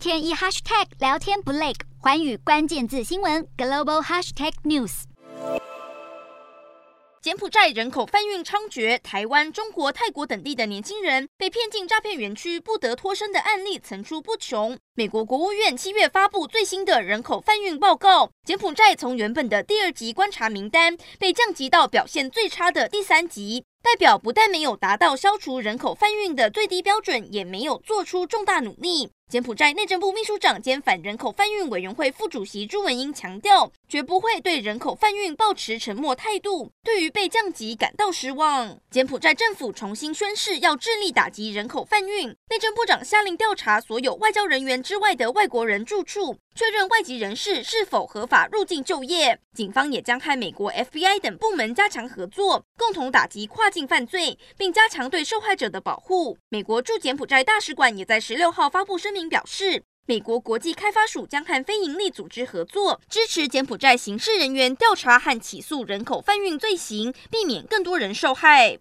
天一 hashtag 聊天不累，寰宇关键字新闻 global hashtag news。柬埔寨人口贩运猖獗，台湾、中国、泰国等地的年轻人被骗进诈骗园区不得脱身的案例层出不穷。美国国务院七月发布最新的人口贩运报告，柬埔寨从原本的第二级观察名单被降级到表现最差的第三级。代表不但没有达到消除人口贩运的最低标准，也没有做出重大努力。柬埔寨内政部秘书长兼反人口贩运委员会副主席朱文英强调，绝不会对人口贩运抱持沉默态度，对于被降级感到失望。柬埔寨政府重新宣誓要致力打击人口贩运，内政部长下令调查所有外交人员之外的外国人住处。确认外籍人士是否合法入境就业，警方也将和美国 FBI 等部门加强合作，共同打击跨境犯罪，并加强对受害者的保护。美国驻柬埔寨大使馆也在十六号发布声明明表示，美国国际开发署将和非营利组织合作，支持柬埔寨刑事人员调查和起诉人口贩运罪行，避免更多人受害。